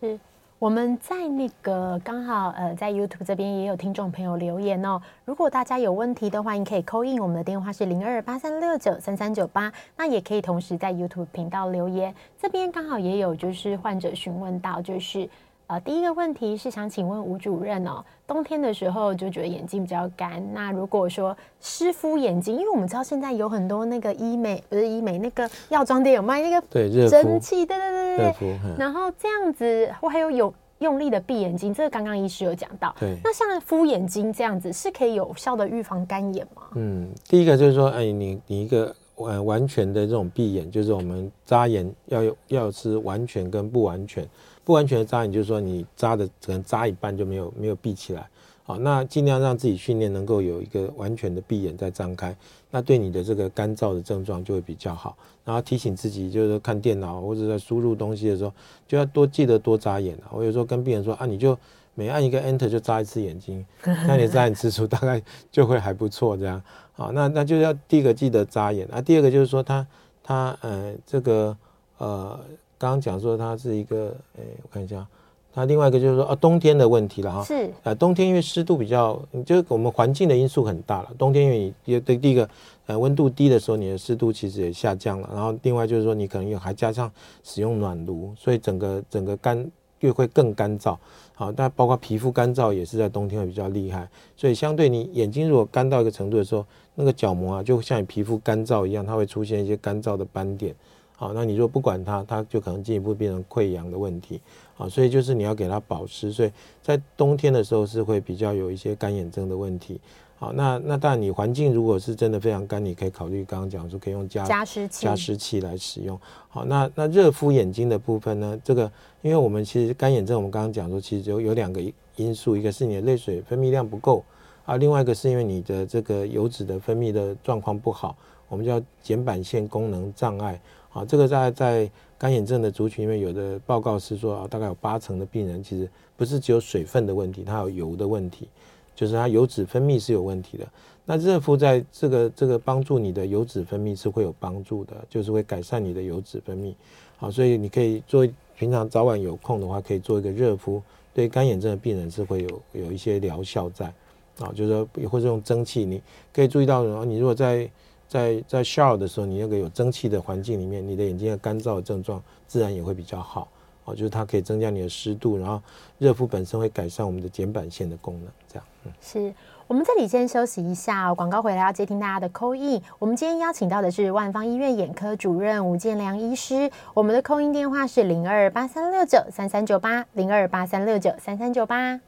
是我们在那个刚好呃，在 YouTube 这边也有听众朋友留言哦。如果大家有问题的话，你可以 call in，我们的电话是零二八三六九三三九八。那也可以同时在 YouTube 频道留言。这边刚好也有就是患者询问到，就是。呃，第一个问题是想请问吴主任哦，冬天的时候就觉得眼睛比较干，那如果说湿敷眼睛，因为我们知道现在有很多那个医美，不是医美，那个药妆店有卖那个对蒸汽，对对对对对，然后这样子，我还有有用力的闭眼睛，这个刚刚医师有讲到，对，那像敷眼睛这样子是可以有效的预防干眼吗？嗯，第一个就是说，哎，你你一个完完全的这种闭眼，就是我们眨眼要有要是完全跟不完全。不完全的眨眼，就是说你眨的可能眨一半就没有没有闭起来，好，那尽量让自己训练能够有一个完全的闭眼再张开，那对你的这个干燥的症状就会比较好。然后提醒自己，就是说看电脑或者在输入东西的时候，就要多记得多眨眼啊。我有时候跟病人说啊，你就每按一个 Enter 就眨一次眼睛，那你眨眼次数大概就会还不错这样。好，那那就要第一个记得眨眼啊，第二个就是说他他呃这个呃。刚刚讲说它是一个，哎，我看一下，它另外一个就是说啊，冬天的问题了哈。是啊，冬天因为湿度比较，就是我们环境的因素很大了。冬天因为你第第一个，呃，温度低的时候，你的湿度其实也下降了。然后另外就是说，你可能又还加上使用暖炉，所以整个整个干又会更干燥。好，但包括皮肤干燥也是在冬天会比较厉害。所以相对你眼睛如果干到一个程度的时候，那个角膜啊，就像你皮肤干燥一样，它会出现一些干燥的斑点。好，那你如果不管它，它就可能进一步变成溃疡的问题。好，所以就是你要给它保湿，所以在冬天的时候是会比较有一些干眼症的问题。好，那那当然你环境如果是真的非常干，你可以考虑刚刚讲说可以用加加湿器加湿器来使用。好，那那热敷眼睛的部分呢？这个因为我们其实干眼症，我们刚刚讲说其实有有两个因素，一个是你的泪水分泌量不够。啊，另外一个是因为你的这个油脂的分泌的状况不好，我们叫睑板腺功能障碍。啊，这个在在干眼症的族群里面，有的报告是说啊，大概有八成的病人其实不是只有水分的问题，它有油的问题，就是它油脂分泌是有问题的。那热敷在这个这个帮助你的油脂分泌是会有帮助的，就是会改善你的油脂分泌。好，所以你可以做平常早晚有空的话，可以做一个热敷，对干眼症的病人是会有有一些疗效在。啊，就是说或者用蒸汽，你可以注意到，然后你如果在在在 shower 的时候，你那个有蒸汽的环境里面，你的眼睛的干燥的症状自然也会比较好。哦，就是它可以增加你的湿度，然后热敷本身会改善我们的睑板腺的功能。这样，嗯，是我们这里先休息一下哦，广告回来要接听大家的 call in。我们今天邀请到的是万方医院眼科主任吴建良医师，我们的 call in 电话是零二八三六九三三九八零二八三六九三三九八。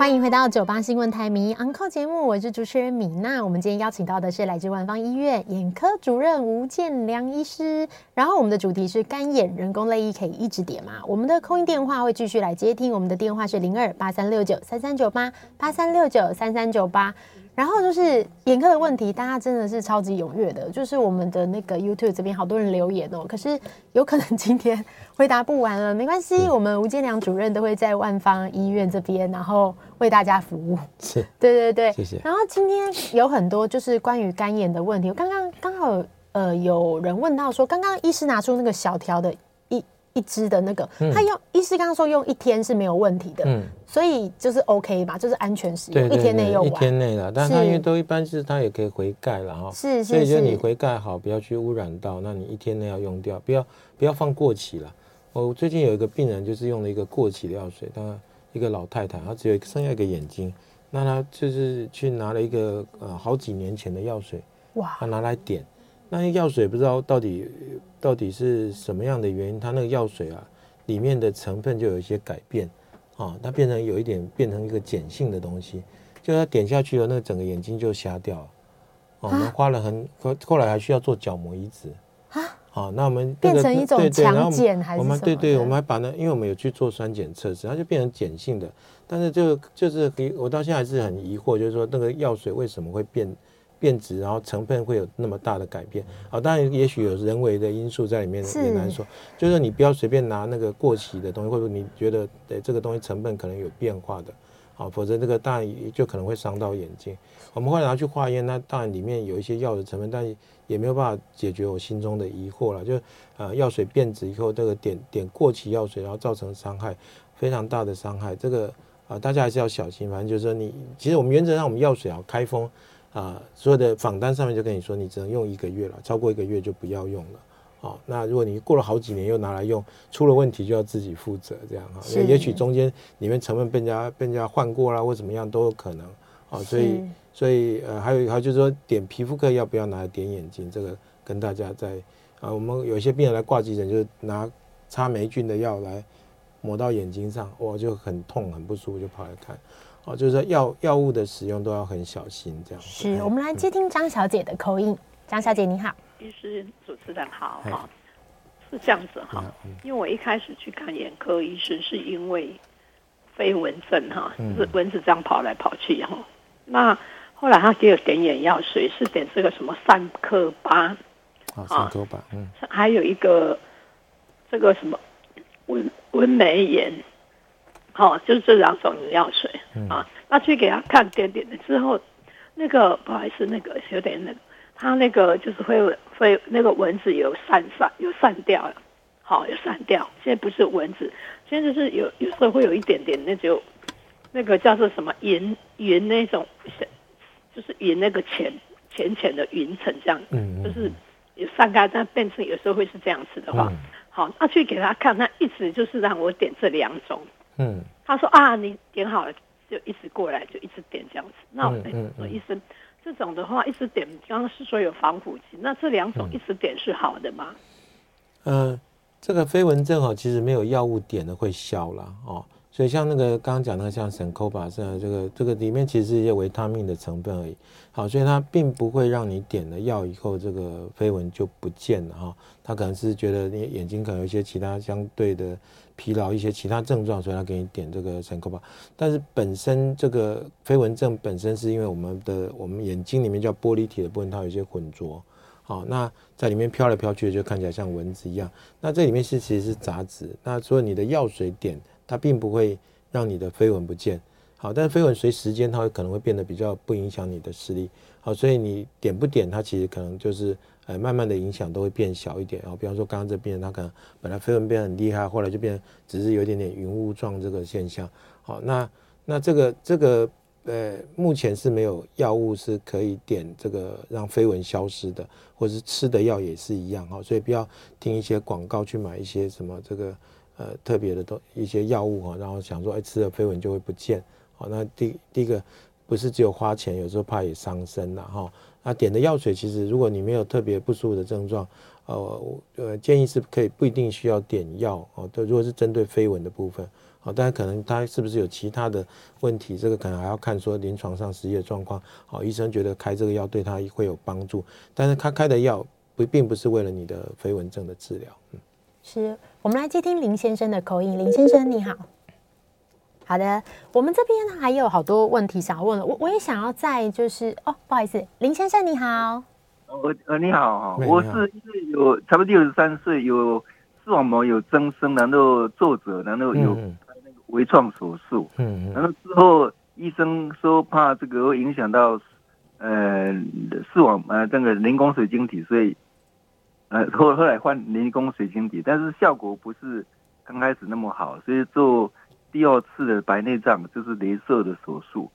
欢迎回到九八新闻台迷 Uncle 节目，我是主持人米娜。我们今天邀请到的是来自万方医院眼科主任吴建良医师。然后我们的主题是干眼人工泪液可以一直点吗？我们的空音电话会继续来接听，我们的电话是零二八三六九三三九八八三六九三三九八。然后就是眼科的问题，大家真的是超级踊跃的。就是我们的那个 YouTube 这边好多人留言哦，可是有可能今天回答不完了，没关系，我们吴建良主任都会在万方医院这边，然后为大家服务。是，对对对，谢谢。然后今天有很多就是关于干眼的问题，我刚刚刚好呃有人问到说，刚刚医师拿出那个小条的。一支的那个，他用医师刚刚说用一天是没有问题的，嗯，所以就是 OK 吧，就是安全使用，一天内用完，一天内了，但是。它因为都一般是它也可以回盖了哈，是，所以就你回盖好，不要去污染到，那你一天内要用掉，不要不要放过期了。我最近有一个病人就是用了一个过期的药水，他一个老太太，她只有剩下一个眼睛，那她就是去拿了一个呃好几年前的药水，哇，她拿来点。那些药水不知道到底到底是什么样的原因，它那个药水啊，里面的成分就有一些改变，啊，它变成有一点变成一个碱性的东西，就它点下去了，那个整个眼睛就瞎掉了。我们花了很后后来还需要做角膜移植啊。好，那我们变成一种强碱还是什么？对对，我们还把那因为我们有去做酸碱测试，它就变成碱性的。但是就就是我到现在还是很疑惑，就是说那个药水为什么会变？变质，然后成分会有那么大的改变啊！当然，也许有人为的因素在里面，也难说。就是你不要随便拿那个过期的东西，或者你觉得对这个东西成分可能有变化的，啊，否则这个当然就可能会伤到眼睛。我们会拿去化验，那当然里面有一些药的成分，但也没有办法解决我心中的疑惑了。就呃，药水变质以后，这个点点过期药水，然后造成伤害非常大的伤害，这个啊，大家还是要小心。反正就是说你，你其实我们原则上我们药水啊开封。啊，所有的访单上面就跟你说，你只能用一个月了，超过一个月就不要用了。好，那如果你过了好几年又拿来用，出了问题就要自己负责，这样哈。因为也许中间里面成分被人家被人家换过啦，或怎么样都有可能。哦，所以所以呃，还有还有就是说，点皮肤科要不要拿来点眼睛，这个跟大家在啊，我们有一些病人来挂急诊，就是拿擦霉菌的药来抹到眼睛上，哇，就很痛很不舒服，就跑来看。哦，就是说药药物的使用都要很小心，这样。是我们来接听张小姐的 call in。张小姐你好，医师主持人好哈，是这样子哈，因为我一开始去看眼科医生是因为飞蚊症哈，就是蚊子这样跑来跑去哈，那后来他给我点眼药水，是点这个什么三克巴，啊，三克巴，嗯，还有一个这个什么温温美眼。哦，就是这两种药水、嗯、啊，那去给他看点点的之后，那个不好意思，那个有点那个，他那个就是会会那个蚊子有散散有散掉了，好、哦、有散掉，现在不是蚊子，现在就是有有时候会有一点点那就那个叫做什么云云那种，就是云那个浅浅浅的云层这样，嗯，就是有散开，但变成有时候会是这样子的话，嗯、好，那去给他看，那一直就是让我点这两种。嗯，他说啊，你点好了就一直过来，就一直点这样子。那我说医生，这种的话一直点，刚刚是说有防腐剂，那这两种一直点是好的吗？嗯，呃，这个飞蚊症哦，其实没有药物点的会消了哦。所以像那个刚刚讲的，像沈科巴这这个这个里面其实是一些维他命的成分而已。好，所以它并不会让你点了药以后这个飞蚊就不见了哈。它可能是觉得你眼睛可能有一些其他相对的疲劳，一些其他症状，所以他给你点这个沈科巴。但是本身这个飞蚊症本身是因为我们的我们眼睛里面叫玻璃体的部分，它有一些混浊。好，那在里面飘来飘去，就看起来像蚊子一样。那这里面是其实是杂质。那所以你的药水点，它并不会让你的飞蚊不见。好，但是飞蚊随时间它会可能会变得比较不影响你的视力。好，所以你点不点它，其实可能就是呃慢慢的影响都会变小一点。然后比方说刚刚这边它可能本来飞蚊变得很厉害，后来就变只是有一点点云雾状这个现象。好，那那这个这个。呃，目前是没有药物是可以点这个让飞蚊消失的，或者是吃的药也是一样哈，所以不要听一些广告去买一些什么这个呃特别的东一些药物哈，然后想说哎吃了飞蚊就会不见，好，那第第一个不是只有花钱，有时候怕也伤身了哈。啊点的药水其实如果你没有特别不舒服的症状，呃呃建议是可以不一定需要点药哦，对，如果是针对飞蚊的部分。好，但可能他是不是有其他的问题？这个可能还要看说临床上实际的状况。好，医生觉得开这个药对他会有帮助，但是他开的药不并不是为了你的飞蚊症的治疗。嗯，是我们来接听林先生的口音。林先生你好，好的，我们这边还有好多问题想要问了。我我也想要再就是哦，不好意思，林先生你好。呃呃你好哈，我是有差不多六十三岁有。视网膜有增生，然后皱褶，然后有那个微创手术，嗯，然后之后医生说怕这个会影响到呃视网呃这个人工水晶体，所以呃后后来换人工水晶体，但是效果不是刚开始那么好，所以做第二次的白内障就是镭射的手术。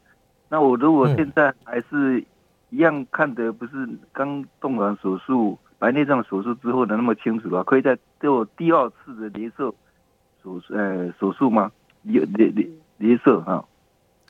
那我如果现在还是一样看的不是刚动完手术。白内障手术之后的那么清楚的话，可以再做第二次的镭射手呃手术吗？镭镭镭镭射哈。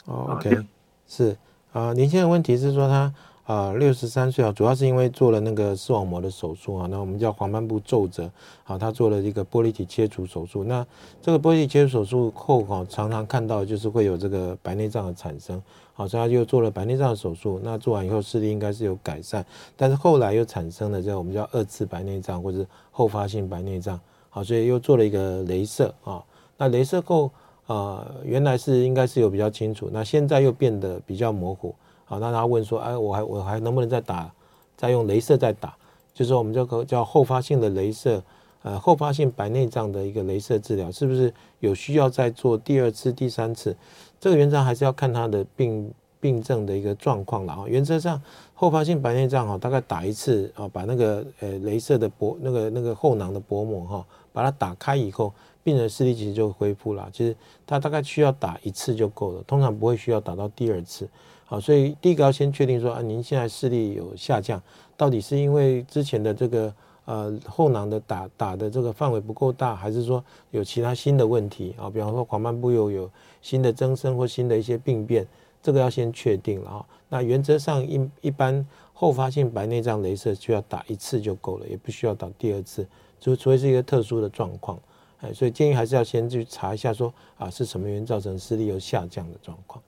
哦，OK，是啊，您现在问题是说他啊六十三岁啊，主要是因为做了那个视网膜的手术啊，那我们叫黄斑部皱褶啊，他做了一个玻璃体切除手术。那这个玻璃体切除手术后啊，常常看到就是会有这个白内障的产生。好，所以他就做了白内障的手术。那做完以后视力应该是有改善，但是后来又产生了这我们叫二次白内障或者后发性白内障。好，所以又做了一个镭射啊。那镭射后啊，原来是应该是有比较清楚，那现在又变得比较模糊。好，那他问说，哎，我还我还能不能再打，再用镭射再打？就是我们这个叫后发性的镭射，呃，后发性白内障的一个镭射治疗，是不是有需要再做第二次、第三次？这个原则还是要看他的病病症的一个状况了啊。原则上，后发性白内障哈，大概打一次啊，把那个呃镭射的薄那个那个后囊的薄膜哈，把它打开以后，病人视力其实就恢复了。其实他大概需要打一次就够了，通常不会需要打到第二次。好，所以第一个要先确定说啊，您现在视力有下降，到底是因为之前的这个。呃，后囊的打打的这个范围不够大，还是说有其他新的问题啊？比方说黄斑部又有新的增生或新的一些病变，这个要先确定了啊。那原则上一一般后发性白内障雷射需要打一次就够了，也不需要打第二次，就除非是一个特殊的状况，哎，所以建议还是要先去查一下说啊是什么原因造成视力有下降的状况。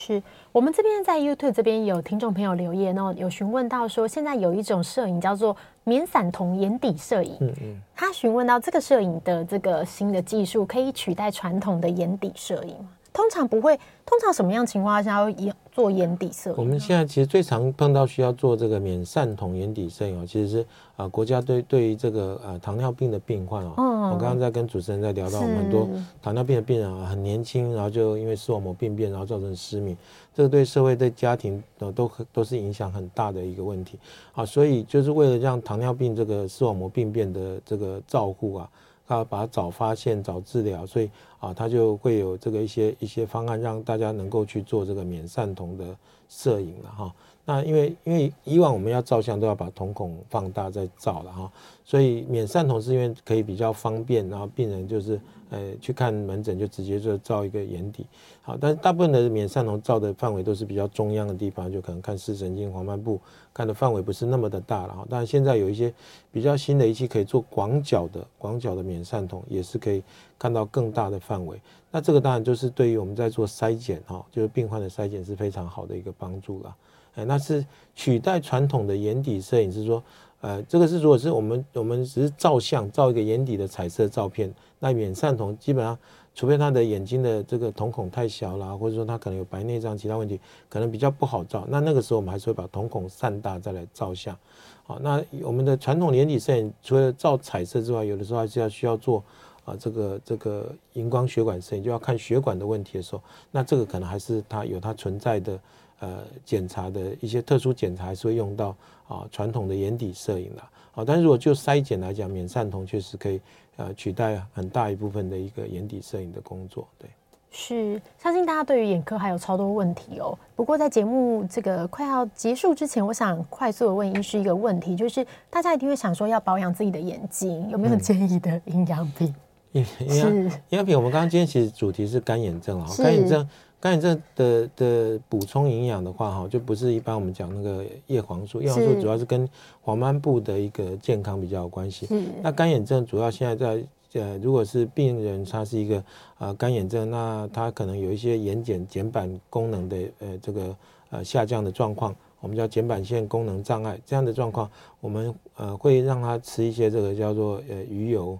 是我们这边在 YouTube 这边有听众朋友留言哦，有询问到说，现在有一种摄影叫做免散瞳眼底摄影，嗯嗯，他询问到这个摄影的这个新的技术可以取代传统的眼底摄影吗？通常不会，通常什么样情况下会做眼底摄影？我们现在其实最常碰到需要做这个免散瞳眼底摄影哦，其实是啊，国家对对于这个呃糖尿病的病患哦，嗯、我刚刚在跟主持人在聊到，我们很多糖尿病的病人啊，很年轻，然后就因为视网膜病变，然后造成失明，这个对社会对家庭都都都是影响很大的一个问题啊，所以就是为了让糖尿病这个视网膜病变的这个照护啊。他把它早发现、早治疗，所以啊，他就会有这个一些一些方案，让大家能够去做这个免散瞳的摄影了哈。那因为因为以往我们要照相都要把瞳孔放大再照了哈，所以免散瞳是因为可以比较方便，然后病人就是呃去看门诊就直接就照一个眼底，好，但是大部分的免散瞳照的范围都是比较中央的地方，就可能看视神经、黄斑部，看的范围不是那么的大了哈。但现在有一些比较新的仪器可以做广角的广角的免散瞳，也是可以看到更大的范围。那这个当然就是对于我们在做筛检哈，就是病患的筛检是非常好的一个帮助了。哎，那是取代传统的眼底摄影，是说，呃，这个是如果是我们我们只是照相照一个眼底的彩色照片，那远散瞳基本上，除非他的眼睛的这个瞳孔太小了，或者说他可能有白内障其他问题，可能比较不好照。那那个时候我们还是会把瞳孔散大再来照相。好，那我们的传统眼底摄影除了照彩色之外，有的时候还是要需要做。啊，这个这个荧光血管摄影就要看血管的问题的时候，那这个可能还是它有它存在的呃检查的一些特殊检查，还是会用到啊传统的眼底摄影的。好，但是如果就筛检来讲，免散瞳确实可以呃取代很大一部分的一个眼底摄影的工作。对，是相信大家对于眼科还有超多问题哦。不过在节目这个快要结束之前，我想快速的问医师一个问题，就是大家一定会想说要保养自己的眼睛，有没有建议的营养品？嗯营养营养品，我们刚刚今天其实主题是干眼症啊，干眼症干眼症的的补充营养的话哈，就不是一般我们讲那个叶黄素，叶黄素主要是跟黄斑部的一个健康比较有关系。那干眼症主要现在在呃，如果是病人他是一个呃干眼症，那他可能有一些眼睑睑板功能的呃这个呃下降的状况，我们叫睑板腺功能障碍这样的状况，我们呃会让他吃一些这个叫做呃鱼油。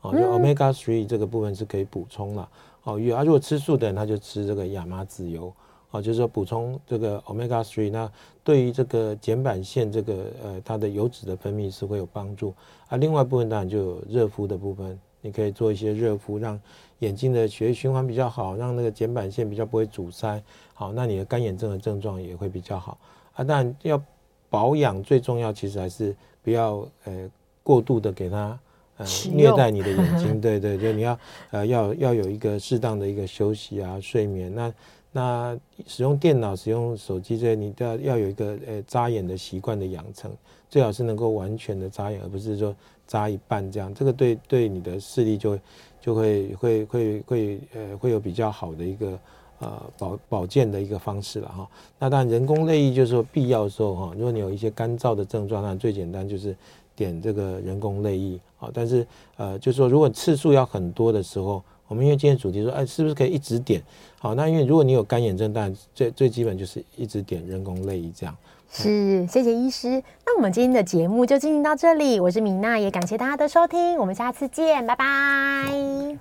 哦，就 omega three 这个部分是可以补充了。哦，鱼啊，如果吃素的人，他就吃这个亚麻籽油。哦，就是说补充这个 omega three，那对于这个睑板腺这个呃它的油脂的分泌是会有帮助。啊，另外一部分当然就有热敷的部分，你可以做一些热敷，让眼睛的血液循环比较好，让那个睑板腺比较不会阻塞。好，那你的干眼症的症状也会比较好。啊，当然要保养最重要，其实还是不要呃过度的给它。呃，虐待你的眼睛，对 对，就你要呃要要有一个适当的一个休息啊，睡眠。那那使用电脑、使用手机这些，你都要要有一个呃眨眼的习惯的养成，最好是能够完全的眨眼，而不是说眨一半这样。这个对对你的视力就就会会会会呃会有比较好的一个呃保保健的一个方式了哈。那当然人工泪液就是说必要的时候哈，如果你有一些干燥的症状，那最简单就是。点这个人工泪液啊，但是呃，就是说如果次数要很多的时候，我们因为今天主题说，哎，是不是可以一直点？好，那因为如果你有干眼症，但最最基本就是一直点人工泪液这样。是，谢谢医师。那我们今天的节目就进行到这里，我是米娜，也感谢大家的收听，我们下次见，拜拜。